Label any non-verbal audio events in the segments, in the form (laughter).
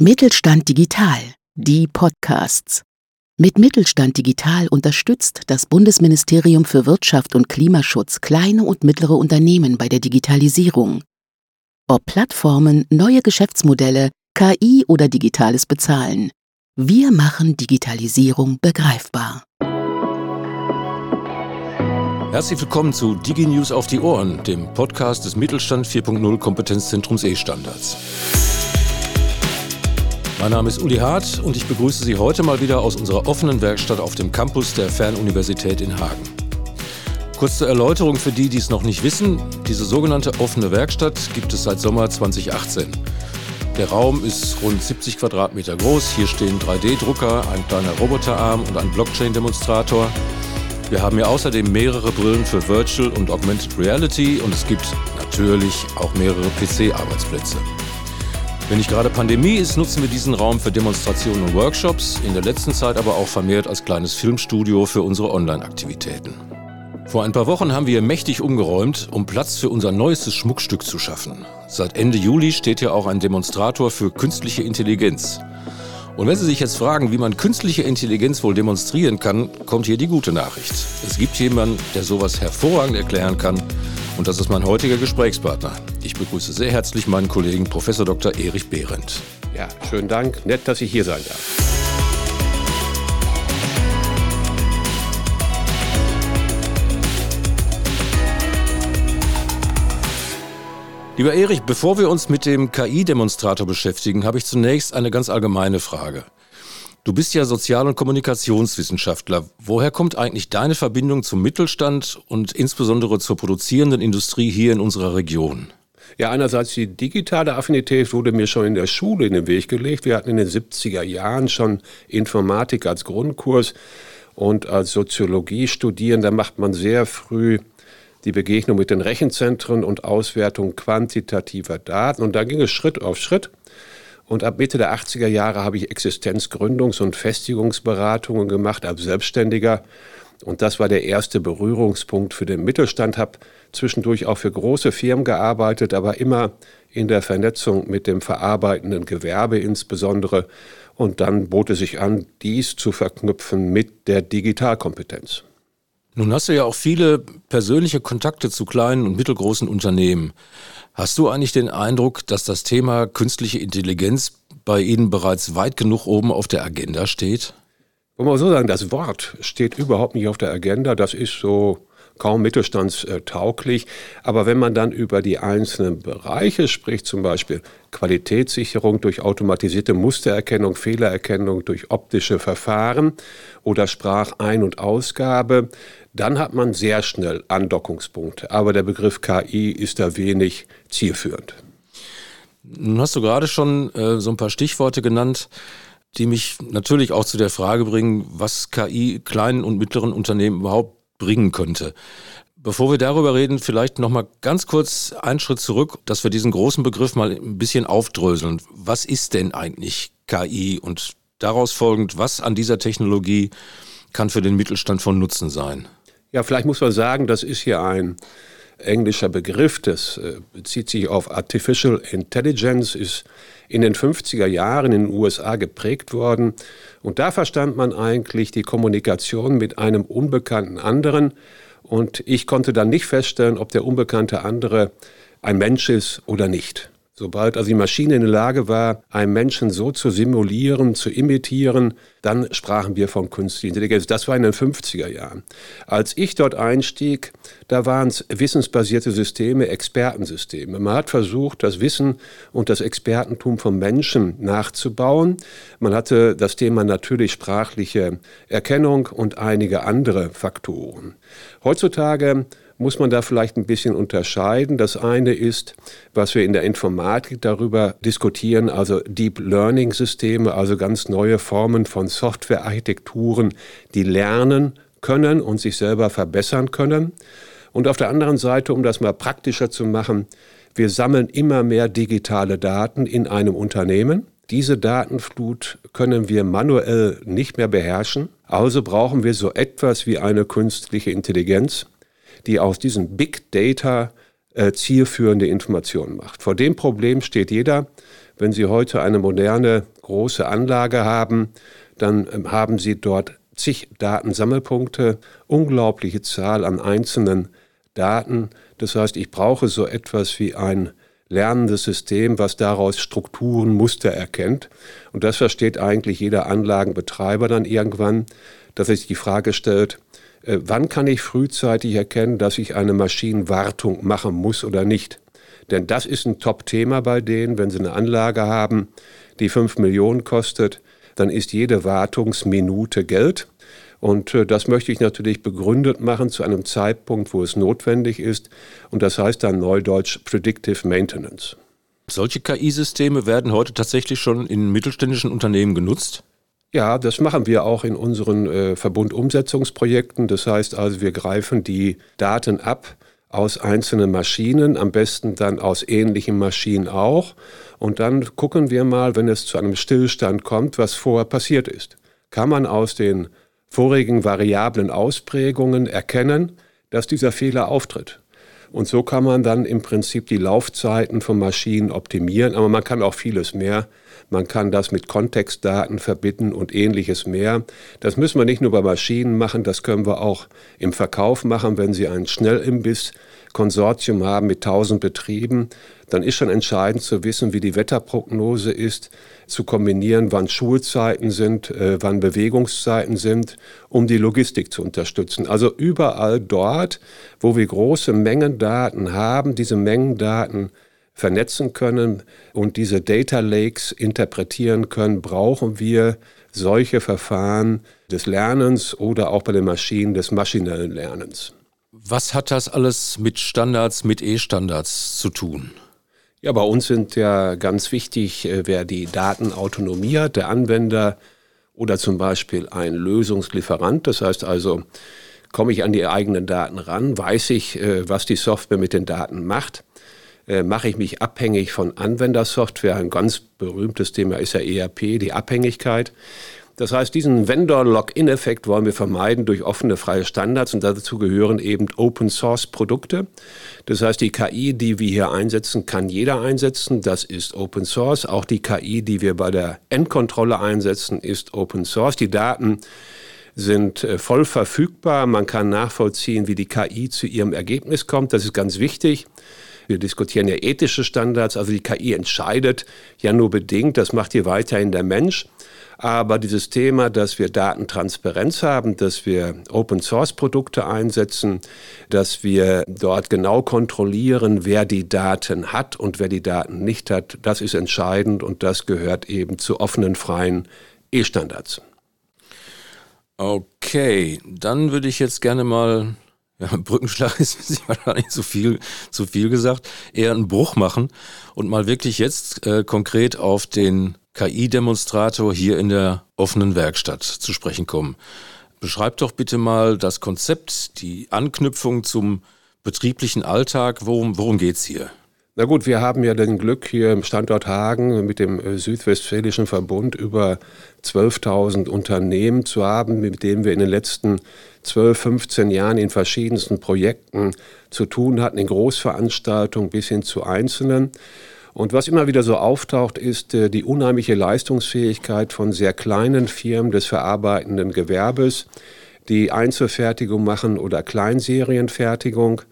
Mittelstand Digital, die Podcasts. Mit Mittelstand Digital unterstützt das Bundesministerium für Wirtschaft und Klimaschutz kleine und mittlere Unternehmen bei der Digitalisierung. Ob Plattformen, neue Geschäftsmodelle, KI oder digitales Bezahlen. Wir machen Digitalisierung begreifbar. Herzlich willkommen zu DigiNews auf die Ohren, dem Podcast des Mittelstand 4.0 Kompetenzzentrums E-Standards. Mein Name ist Uli Hart und ich begrüße Sie heute mal wieder aus unserer offenen Werkstatt auf dem Campus der Fernuniversität in Hagen. Kurz zur Erläuterung für die, die es noch nicht wissen. Diese sogenannte offene Werkstatt gibt es seit Sommer 2018. Der Raum ist rund 70 Quadratmeter groß. Hier stehen 3D-Drucker, ein kleiner Roboterarm und ein Blockchain-Demonstrator. Wir haben hier außerdem mehrere Brillen für Virtual und Augmented Reality und es gibt natürlich auch mehrere PC-Arbeitsplätze. Wenn nicht gerade Pandemie ist, nutzen wir diesen Raum für Demonstrationen und Workshops, in der letzten Zeit aber auch vermehrt als kleines Filmstudio für unsere Online-Aktivitäten. Vor ein paar Wochen haben wir mächtig umgeräumt, um Platz für unser neuestes Schmuckstück zu schaffen. Seit Ende Juli steht hier auch ein Demonstrator für künstliche Intelligenz. Und wenn Sie sich jetzt fragen, wie man künstliche Intelligenz wohl demonstrieren kann, kommt hier die gute Nachricht. Es gibt jemanden, der sowas hervorragend erklären kann und das ist mein heutiger Gesprächspartner. Ich begrüße sehr herzlich meinen Kollegen Prof. Dr. Erich Behrendt. Ja, schönen Dank. Nett, dass ich hier sein darf. Lieber Erich, bevor wir uns mit dem KI-Demonstrator beschäftigen, habe ich zunächst eine ganz allgemeine Frage. Du bist ja Sozial- und Kommunikationswissenschaftler. Woher kommt eigentlich deine Verbindung zum Mittelstand und insbesondere zur produzierenden Industrie hier in unserer Region? Ja, einerseits die digitale Affinität wurde mir schon in der Schule in den Weg gelegt. Wir hatten in den 70er Jahren schon Informatik als Grundkurs und als Soziologie-Studierender macht man sehr früh die Begegnung mit den Rechenzentren und Auswertung quantitativer Daten. Und da ging es Schritt auf Schritt. Und ab Mitte der 80er Jahre habe ich Existenzgründungs- und Festigungsberatungen gemacht als Selbstständiger. Und das war der erste Berührungspunkt für den Mittelstand. Habe zwischendurch auch für große Firmen gearbeitet, aber immer in der Vernetzung mit dem verarbeitenden Gewerbe insbesondere. Und dann bot es sich an, dies zu verknüpfen mit der Digitalkompetenz. Nun hast du ja auch viele persönliche Kontakte zu kleinen und mittelgroßen Unternehmen. Hast du eigentlich den Eindruck, dass das Thema künstliche Intelligenz bei Ihnen bereits weit genug oben auf der Agenda steht? Wollen wir so sagen, das Wort steht überhaupt nicht auf der Agenda. Das ist so kaum mittelstandstauglich. Aber wenn man dann über die einzelnen Bereiche spricht, zum Beispiel Qualitätssicherung durch automatisierte Mustererkennung, Fehlererkennung durch optische Verfahren oder Sprachein- und Ausgabe, dann hat man sehr schnell Andockungspunkte. Aber der Begriff KI ist da wenig zielführend. Nun hast du gerade schon äh, so ein paar Stichworte genannt, die mich natürlich auch zu der Frage bringen, was KI kleinen und mittleren Unternehmen überhaupt bringen könnte. Bevor wir darüber reden, vielleicht noch mal ganz kurz einen Schritt zurück, dass wir diesen großen Begriff mal ein bisschen aufdröseln. Was ist denn eigentlich KI und daraus folgend, was an dieser Technologie kann für den Mittelstand von Nutzen sein? Ja, vielleicht muss man sagen, das ist hier ein englischer Begriff, das äh, bezieht sich auf Artificial Intelligence, ist in den 50er Jahren in den USA geprägt worden. Und da verstand man eigentlich die Kommunikation mit einem unbekannten anderen. Und ich konnte dann nicht feststellen, ob der unbekannte andere ein Mensch ist oder nicht. Sobald also die Maschine in der Lage war, einen Menschen so zu simulieren, zu imitieren, dann sprachen wir von künstlicher Intelligenz. Das war in den 50er Jahren. Als ich dort einstieg, da waren es wissensbasierte Systeme, Expertensysteme. Man hat versucht, das Wissen und das Expertentum von Menschen nachzubauen. Man hatte das Thema natürlich sprachliche Erkennung und einige andere Faktoren. Heutzutage muss man da vielleicht ein bisschen unterscheiden. Das eine ist, was wir in der Informatik darüber diskutieren, also Deep Learning Systeme, also ganz neue Formen von Softwarearchitekturen, die lernen können und sich selber verbessern können. Und auf der anderen Seite, um das mal praktischer zu machen, wir sammeln immer mehr digitale Daten in einem Unternehmen. Diese Datenflut können wir manuell nicht mehr beherrschen. Also brauchen wir so etwas wie eine künstliche Intelligenz, die aus diesen Big Data äh, zielführende Informationen macht. Vor dem Problem steht jeder. Wenn Sie heute eine moderne große Anlage haben, dann ähm, haben Sie dort zig Datensammelpunkte, unglaubliche Zahl an einzelnen Daten. Das heißt, ich brauche so etwas wie ein lernendes System, was daraus Strukturen, Muster erkennt. Und das versteht eigentlich jeder Anlagenbetreiber dann irgendwann, dass sich die Frage stellt, äh, wann kann ich frühzeitig erkennen, dass ich eine Maschinenwartung machen muss oder nicht? Denn das ist ein Top-Thema bei denen, wenn sie eine Anlage haben, die 5 Millionen kostet, dann ist jede Wartungsminute Geld. Und äh, das möchte ich natürlich begründet machen zu einem Zeitpunkt, wo es notwendig ist. Und das heißt dann neudeutsch Predictive Maintenance. Solche KI-Systeme werden heute tatsächlich schon in mittelständischen Unternehmen genutzt? Ja, das machen wir auch in unseren äh, Verbundumsetzungsprojekten. Das heißt also, wir greifen die Daten ab aus einzelnen Maschinen, am besten dann aus ähnlichen Maschinen auch. Und dann gucken wir mal, wenn es zu einem Stillstand kommt, was vorher passiert ist. Kann man aus den vorigen variablen Ausprägungen erkennen, dass dieser Fehler auftritt. Und so kann man dann im Prinzip die Laufzeiten von Maschinen optimieren, aber man kann auch vieles mehr. Man kann das mit Kontextdaten verbinden und ähnliches mehr. Das müssen wir nicht nur bei Maschinen machen, das können wir auch im Verkauf machen, wenn Sie ein Schnellimbiss-Konsortium haben mit 1000 Betrieben. Dann ist schon entscheidend zu wissen, wie die Wetterprognose ist, zu kombinieren, wann Schulzeiten sind, äh, wann Bewegungszeiten sind, um die Logistik zu unterstützen. Also überall dort, wo wir große Mengen Daten haben, diese Mengen Daten vernetzen können und diese Data Lakes interpretieren können, brauchen wir solche Verfahren des Lernens oder auch bei den Maschinen des maschinellen Lernens. Was hat das alles mit Standards, mit E-Standards zu tun? Ja, bei uns sind ja ganz wichtig, äh, wer die Daten autonomiert, der Anwender oder zum Beispiel ein Lösungslieferant. Das heißt also, komme ich an die eigenen Daten ran, weiß ich, äh, was die Software mit den Daten macht äh, mache ich mich abhängig von Anwendersoftware. Ein ganz berühmtes Thema ist ja ERP, die Abhängigkeit. Das heißt, diesen Vendor-Lock-in-Effekt wollen wir vermeiden durch offene, freie Standards und dazu gehören eben Open-Source-Produkte. Das heißt, die KI, die wir hier einsetzen, kann jeder einsetzen. Das ist Open Source. Auch die KI, die wir bei der Endkontrolle einsetzen, ist Open Source. Die Daten sind äh, voll verfügbar. Man kann nachvollziehen, wie die KI zu ihrem Ergebnis kommt. Das ist ganz wichtig. Wir diskutieren ja ethische Standards, also die KI entscheidet ja nur bedingt, das macht hier weiterhin der Mensch. Aber dieses Thema, dass wir Datentransparenz haben, dass wir Open-Source-Produkte einsetzen, dass wir dort genau kontrollieren, wer die Daten hat und wer die Daten nicht hat, das ist entscheidend und das gehört eben zu offenen, freien E-Standards. Okay, dann würde ich jetzt gerne mal ja, Brückenschlag (laughs) ist wahrscheinlich zu viel, zu viel gesagt, eher einen Bruch machen und mal wirklich jetzt äh, konkret auf den KI-Demonstrator hier in der offenen Werkstatt zu sprechen kommen. Beschreib doch bitte mal das Konzept, die Anknüpfung zum betrieblichen Alltag. Worum, worum geht's hier? Na gut, wir haben ja den Glück hier im Standort Hagen mit dem äh, Südwestfälischen Verbund über 12.000 Unternehmen zu haben, mit denen wir in den letzten 12, 15 Jahren in verschiedensten Projekten zu tun hatten, in Großveranstaltungen bis hin zu Einzelnen. Und was immer wieder so auftaucht, ist äh, die unheimliche Leistungsfähigkeit von sehr kleinen Firmen des verarbeitenden Gewerbes, die Einzelfertigung machen oder Kleinserienfertigung.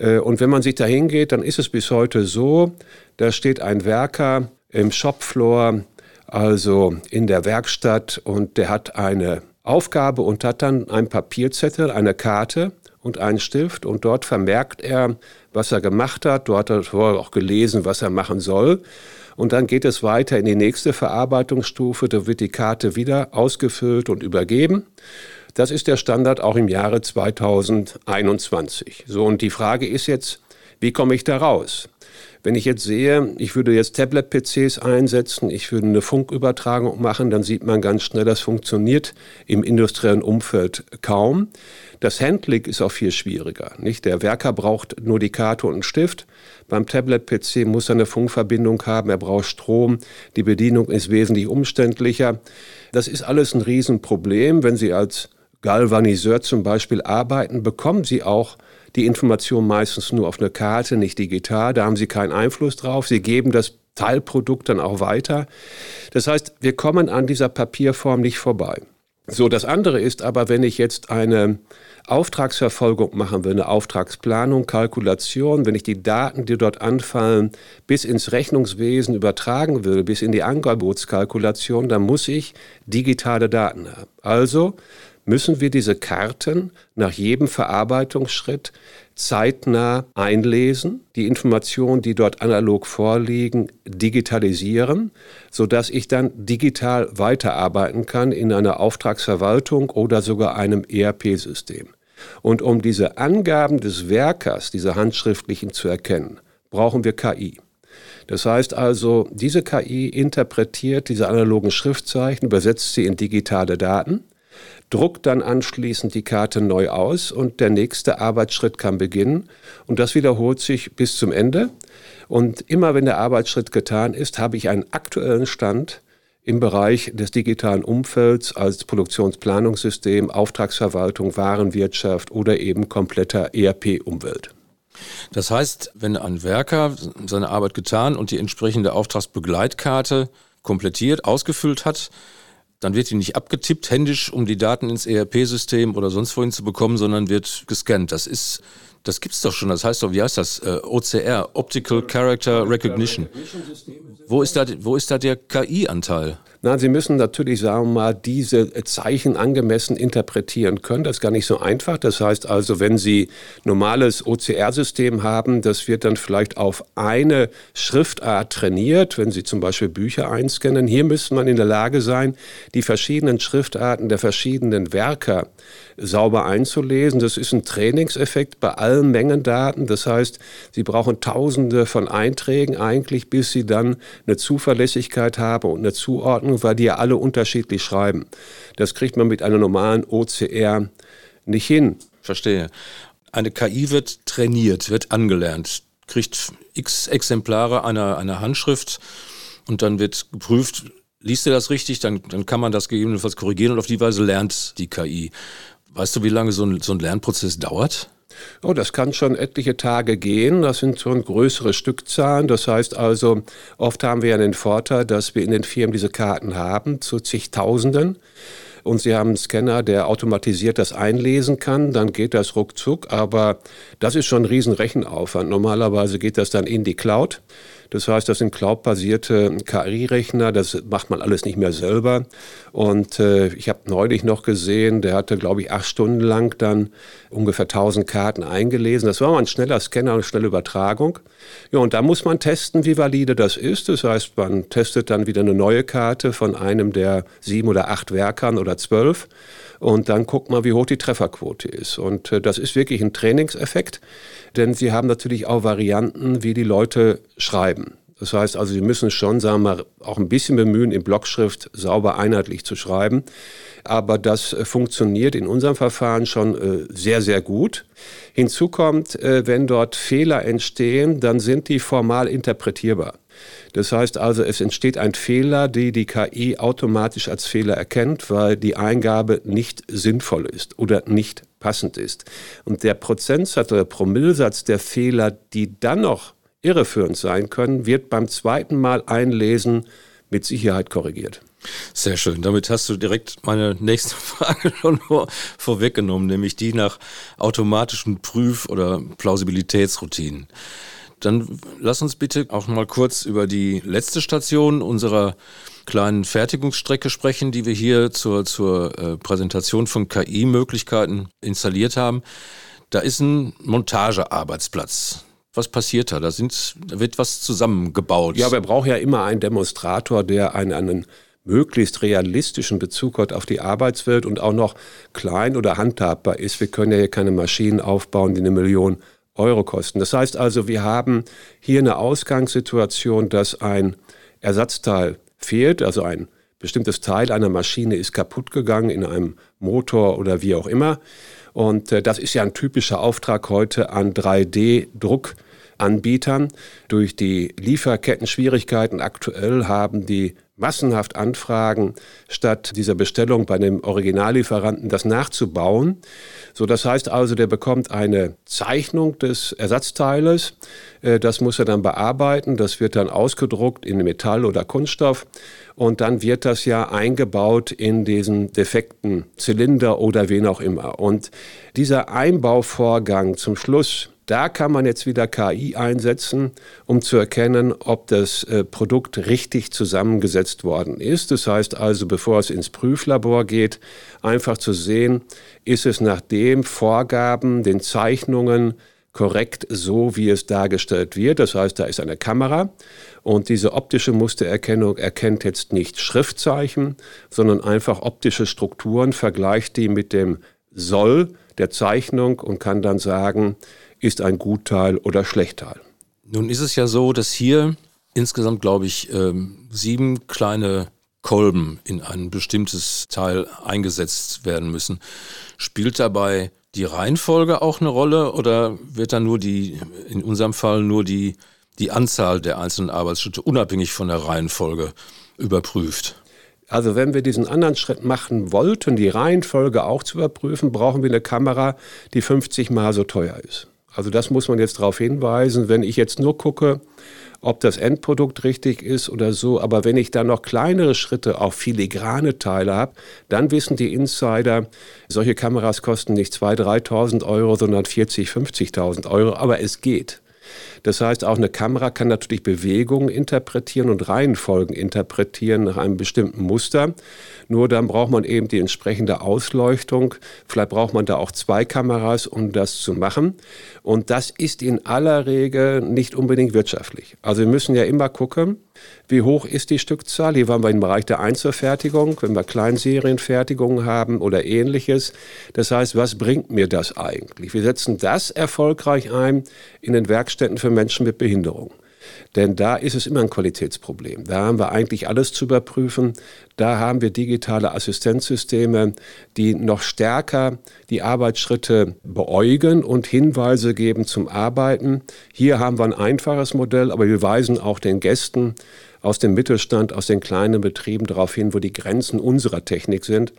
Äh, und wenn man sich da hingeht, dann ist es bis heute so, da steht ein Werker im Shopfloor, also in der Werkstatt, und der hat eine Aufgabe und hat dann einen Papierzettel, eine Karte und einen Stift und dort vermerkt er, was er gemacht hat. Dort hat er auch gelesen, was er machen soll. Und dann geht es weiter in die nächste Verarbeitungsstufe. Da wird die Karte wieder ausgefüllt und übergeben. Das ist der Standard auch im Jahre 2021. So, und die Frage ist jetzt, wie komme ich da raus? Wenn ich jetzt sehe, ich würde jetzt Tablet-PCs einsetzen, ich würde eine Funkübertragung machen, dann sieht man ganz schnell, das funktioniert im industriellen Umfeld kaum. Das Handling ist auch viel schwieriger. Nicht? Der Werker braucht nur die Karte und einen Stift. Beim Tablet-PC muss er eine Funkverbindung haben, er braucht Strom. Die Bedienung ist wesentlich umständlicher. Das ist alles ein Riesenproblem. Wenn Sie als Galvaniseur zum Beispiel arbeiten, bekommen Sie auch die Information meistens nur auf einer Karte, nicht digital. Da haben Sie keinen Einfluss drauf. Sie geben das Teilprodukt dann auch weiter. Das heißt, wir kommen an dieser Papierform nicht vorbei. So, das andere ist aber, wenn ich jetzt eine Auftragsverfolgung machen will, eine Auftragsplanung, Kalkulation, wenn ich die Daten, die dort anfallen, bis ins Rechnungswesen übertragen will, bis in die Angebotskalkulation, dann muss ich digitale Daten haben. Also müssen wir diese Karten nach jedem Verarbeitungsschritt zeitnah einlesen, die Informationen, die dort analog vorliegen, digitalisieren, sodass ich dann digital weiterarbeiten kann in einer Auftragsverwaltung oder sogar einem ERP-System. Und um diese Angaben des Werkers, diese handschriftlichen zu erkennen, brauchen wir KI. Das heißt also, diese KI interpretiert diese analogen Schriftzeichen, übersetzt sie in digitale Daten druckt dann anschließend die Karte neu aus und der nächste Arbeitsschritt kann beginnen. Und das wiederholt sich bis zum Ende. Und immer wenn der Arbeitsschritt getan ist, habe ich einen aktuellen Stand im Bereich des digitalen Umfelds als Produktionsplanungssystem, Auftragsverwaltung, Warenwirtschaft oder eben kompletter ERP-Umwelt. Das heißt, wenn ein Werker seine Arbeit getan und die entsprechende Auftragsbegleitkarte komplettiert, ausgefüllt hat, dann wird die nicht abgetippt händisch, um die Daten ins ERP-System oder sonst wohin zu bekommen, sondern wird gescannt. Das ist, das gibt's doch schon. Das heißt doch, wie heißt das? Äh, OCR, Optical Character Recognition. Wo ist da, wo ist da der KI-Anteil? Na, Sie müssen natürlich, sagen wir mal, diese Zeichen angemessen interpretieren können. Das ist gar nicht so einfach. Das heißt also, wenn Sie normales OCR-System haben, das wird dann vielleicht auf eine Schriftart trainiert, wenn Sie zum Beispiel Bücher einscannen. Hier müsste man in der Lage sein, die verschiedenen Schriftarten der verschiedenen Werker sauber einzulesen. Das ist ein Trainingseffekt bei allen Mengendaten. Das heißt, Sie brauchen Tausende von Einträgen eigentlich, bis Sie dann eine Zuverlässigkeit haben und eine Zuordnung, weil die ja alle unterschiedlich schreiben. Das kriegt man mit einer normalen OCR nicht hin. Verstehe. Eine KI wird trainiert, wird angelernt, kriegt x Exemplare einer, einer Handschrift und dann wird geprüft, liest er das richtig, dann, dann kann man das gegebenenfalls korrigieren und auf die Weise lernt die KI. Weißt du, wie lange so ein, so ein Lernprozess dauert? Oh, das kann schon etliche Tage gehen. Das sind schon größere Stückzahlen. Das heißt also, oft haben wir ja den Vorteil, dass wir in den Firmen diese Karten haben zu zigtausenden. Und Sie haben einen Scanner, der automatisiert das einlesen kann, dann geht das ruckzuck. Aber das ist schon ein Riesenrechenaufwand. Normalerweise geht das dann in die Cloud. Das heißt, das sind cloudbasierte KI-Rechner, das macht man alles nicht mehr selber. Und äh, ich habe neulich noch gesehen, der hatte, glaube ich, acht Stunden lang dann ungefähr 1000 Karten eingelesen. Das war mal ein schneller Scanner, eine schnelle Übertragung. Ja, und da muss man testen, wie valide das ist. Das heißt, man testet dann wieder eine neue Karte von einem der sieben oder acht Werkern oder zwölf. Und dann guckt man, wie hoch die Trefferquote ist. Und äh, das ist wirklich ein Trainingseffekt denn sie haben natürlich auch Varianten, wie die Leute schreiben. Das heißt also, sie müssen schon, sagen wir mal, auch ein bisschen bemühen, in Blockschrift sauber einheitlich zu schreiben. Aber das äh, funktioniert in unserem Verfahren schon äh, sehr, sehr gut. Hinzu kommt, äh, wenn dort Fehler entstehen, dann sind die formal interpretierbar. Das heißt also, es entsteht ein Fehler, die die KI automatisch als Fehler erkennt, weil die Eingabe nicht sinnvoll ist oder nicht passend ist. Und der Prozentsatz oder Promillsatz der Fehler, die dann noch irreführend sein können, wird beim zweiten Mal einlesen mit Sicherheit korrigiert. Sehr schön. Damit hast du direkt meine nächste (laughs) Frage schon vor, vorweggenommen, nämlich die nach automatischen Prüf- oder Plausibilitätsroutinen. Dann lass uns bitte auch mal kurz über die letzte Station unserer kleinen Fertigungsstrecke sprechen, die wir hier zur, zur äh, Präsentation von KI-Möglichkeiten installiert haben. Da ist ein Montagearbeitsplatz. Was passiert da? Da, da wird was zusammengebaut. Ja, wir brauchen ja immer einen Demonstrator, der einen, einen möglichst realistischen Bezug hat auf die Arbeitswelt und auch noch klein oder handhabbar ist. Wir können ja hier keine Maschinen aufbauen, die eine Million Euro kosten. Das heißt also, wir haben hier eine Ausgangssituation, dass ein Ersatzteil fehlt, also ein bestimmtes Teil einer Maschine ist kaputt gegangen in einem Motor oder wie auch immer. Und äh, das ist ja ein typischer Auftrag heute an 3D-Druckanbietern. Durch die Lieferketten-Schwierigkeiten aktuell haben die massenhaft anfragen, statt dieser Bestellung bei dem Originallieferanten das nachzubauen. So, das heißt also, der bekommt eine Zeichnung des Ersatzteiles. Äh, das muss er dann bearbeiten. Das wird dann ausgedruckt in Metall oder Kunststoff. Und dann wird das ja eingebaut in diesen defekten Zylinder oder wen auch immer. Und dieser Einbauvorgang zum Schluss, da kann man jetzt wieder KI einsetzen, um zu erkennen, ob das äh, Produkt richtig zusammengesetzt worden ist. Das heißt also, bevor es ins Prüflabor geht, einfach zu sehen, ist es nach den Vorgaben, den Zeichnungen korrekt so, wie es dargestellt wird. Das heißt, da ist eine Kamera und diese optische Mustererkennung erkennt jetzt nicht Schriftzeichen, sondern einfach optische Strukturen, vergleicht die mit dem Soll der Zeichnung und kann dann sagen, ist ein Gutteil oder Schlechtteil. Nun ist es ja so, dass hier insgesamt, glaube ich, ähm, sieben kleine Kolben in ein bestimmtes Teil eingesetzt werden müssen. Spielt dabei die Reihenfolge auch eine Rolle oder wird dann nur die, in unserem Fall nur die, die Anzahl der einzelnen Arbeitsschritte unabhängig von der Reihenfolge überprüft? Also wenn wir diesen anderen Schritt machen wollten, die Reihenfolge auch zu überprüfen, brauchen wir eine Kamera, die 50 mal so teuer ist. Also das muss man jetzt darauf hinweisen. Wenn ich jetzt nur gucke, ob das Endprodukt richtig ist oder so, aber wenn ich dann noch kleinere Schritte, auch filigrane Teile habe, dann wissen die Insider, solche Kameras kosten nicht 2.000, 3.000 Euro, sondern 40.000, 50.000 Euro, aber es geht. Das heißt, auch eine Kamera kann natürlich Bewegungen interpretieren und Reihenfolgen interpretieren nach einem bestimmten Muster. Nur dann braucht man eben die entsprechende Ausleuchtung. Vielleicht braucht man da auch zwei Kameras, um das zu machen. Und das ist in aller Regel nicht unbedingt wirtschaftlich. Also wir müssen ja immer gucken, wie hoch ist die Stückzahl? Hier waren wir im Bereich der Einzelfertigung, wenn wir Kleinserienfertigungen haben oder ähnliches. Das heißt, was bringt mir das eigentlich? Wir setzen das erfolgreich ein in den Werkstätten für Menschen mit Behinderung. Denn da ist es immer ein Qualitätsproblem. Da haben wir eigentlich alles zu überprüfen. Da haben wir digitale Assistenzsysteme, die noch stärker die Arbeitsschritte beäugen und Hinweise geben zum Arbeiten. Hier haben wir ein einfaches Modell, aber wir weisen auch den Gästen aus dem Mittelstand, aus den kleinen Betrieben darauf hin, wo die Grenzen unserer Technik sind.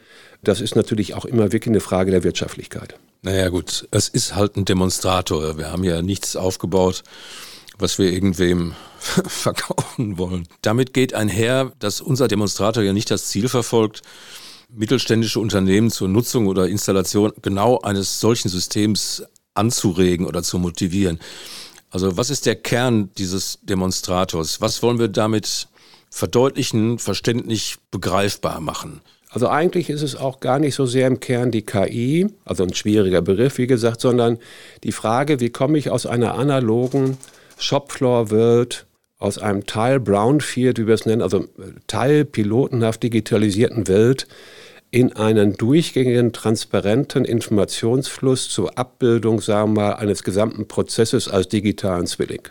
Das ist natürlich auch immer wirklich eine Frage der Wirtschaftlichkeit. Naja gut, es ist halt ein Demonstrator. Wir haben ja nichts aufgebaut was wir irgendwem (laughs) verkaufen wollen. Damit geht einher, dass unser Demonstrator ja nicht das Ziel verfolgt, mittelständische Unternehmen zur Nutzung oder Installation genau eines solchen Systems anzuregen oder zu motivieren. Also was ist der Kern dieses Demonstrators? Was wollen wir damit verdeutlichen, verständlich begreifbar machen? Also eigentlich ist es auch gar nicht so sehr im Kern die KI, also ein schwieriger Begriff, wie gesagt, sondern die Frage, wie komme ich aus einer analogen Shopfloor wird aus einem Teil Brownfield, wie wir es nennen, also Teil pilotenhaft digitalisierten Welt, in einen durchgängigen, transparenten Informationsfluss zur Abbildung, sagen wir mal, eines gesamten Prozesses als digitalen Zwilling.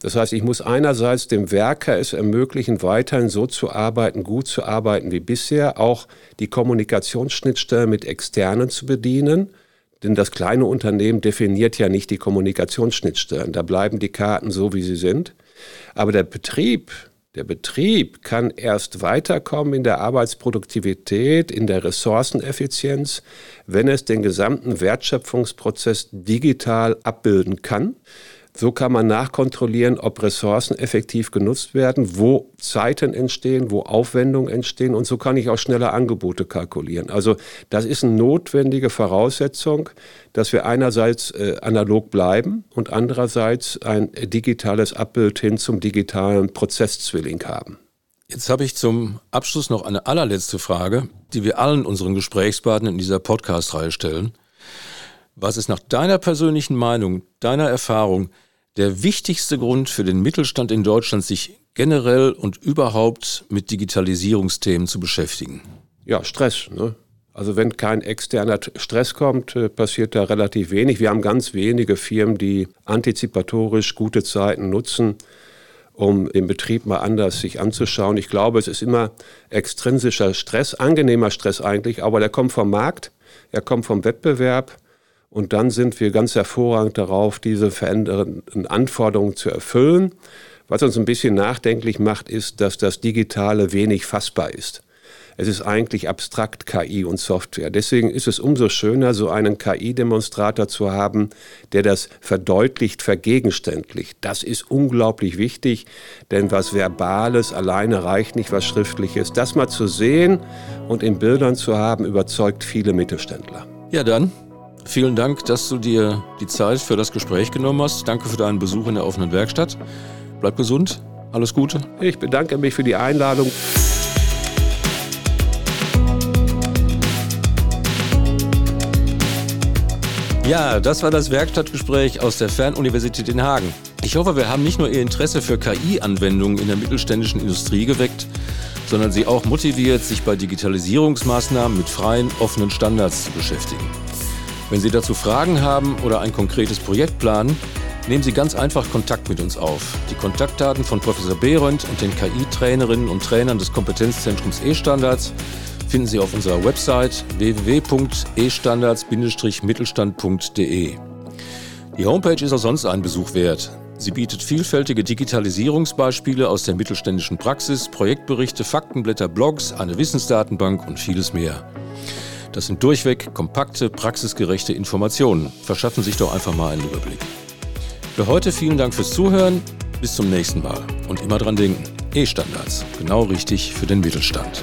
Das heißt, ich muss einerseits dem Werker es ermöglichen, weiterhin so zu arbeiten, gut zu arbeiten wie bisher, auch die Kommunikationsschnittstelle mit Externen zu bedienen denn das kleine Unternehmen definiert ja nicht die Kommunikationsschnittstellen. Da bleiben die Karten so, wie sie sind. Aber der Betrieb, der Betrieb kann erst weiterkommen in der Arbeitsproduktivität, in der Ressourceneffizienz, wenn es den gesamten Wertschöpfungsprozess digital abbilden kann. So kann man nachkontrollieren, ob Ressourcen effektiv genutzt werden, wo Zeiten entstehen, wo Aufwendungen entstehen und so kann ich auch schneller Angebote kalkulieren. Also das ist eine notwendige Voraussetzung, dass wir einerseits äh, analog bleiben und andererseits ein digitales Abbild hin zum digitalen Prozesszwilling haben. Jetzt habe ich zum Abschluss noch eine allerletzte Frage, die wir allen unseren Gesprächspartnern in dieser Podcast-Reihe stellen. Was ist nach deiner persönlichen Meinung, deiner Erfahrung der wichtigste Grund für den Mittelstand in Deutschland, sich generell und überhaupt mit Digitalisierungsthemen zu beschäftigen? Ja, Stress. Ne? Also wenn kein externer Stress kommt, äh, passiert da relativ wenig. Wir haben ganz wenige Firmen, die antizipatorisch gute Zeiten nutzen, um den Betrieb mal anders sich anzuschauen. Ich glaube, es ist immer extrinsischer Stress, angenehmer Stress eigentlich, aber der kommt vom Markt, er kommt vom Wettbewerb und dann sind wir ganz hervorragend darauf, diese verändernden Anforderungen zu erfüllen, Was uns ein bisschen nachdenklich macht, ist, dass das Digitale wenig fassbar ist. Es ist eigentlich abstrakt KI und Software. Deswegen ist es umso schöner, so einen KI-Demonstrator zu haben, der das verdeutlicht, vergegenständlicht. Das ist unglaublich wichtig, denn was Verbales alleine reicht nicht, was Schriftliches. Das mal zu sehen und in Bildern zu haben, überzeugt viele Mittelständler. Ja, dann Vielen Dank, dass du dir die Zeit für das Gespräch genommen hast. Danke für deinen Besuch in der offenen Werkstatt. Bleib gesund. Alles Gute. Ich bedanke mich für die Einladung. Ja, das war das Werkstattgespräch aus der Fernuniversität in Hagen. Ich hoffe, wir haben nicht nur Ihr Interesse für KI-Anwendungen in der mittelständischen Industrie geweckt, sondern Sie auch motiviert, sich bei Digitalisierungsmaßnahmen mit freien, offenen Standards zu beschäftigen. Wenn Sie dazu Fragen haben oder ein konkretes Projekt planen, nehmen Sie ganz einfach Kontakt mit uns auf. Die Kontaktdaten von Professor Behrendt und den KI-Trainerinnen und Trainern des Kompetenzzentrums E-Standards finden Sie auf unserer Website www.estandards-mittelstand.de. Die Homepage ist auch sonst einen Besuch wert. Sie bietet vielfältige Digitalisierungsbeispiele aus der mittelständischen Praxis, Projektberichte, Faktenblätter, Blogs, eine Wissensdatenbank und vieles mehr. Das sind durchweg kompakte, praxisgerechte Informationen. Verschaffen sich doch einfach mal einen Überblick. Für heute vielen Dank fürs Zuhören. Bis zum nächsten Mal. Und immer dran denken, E-Standards, genau richtig für den Mittelstand.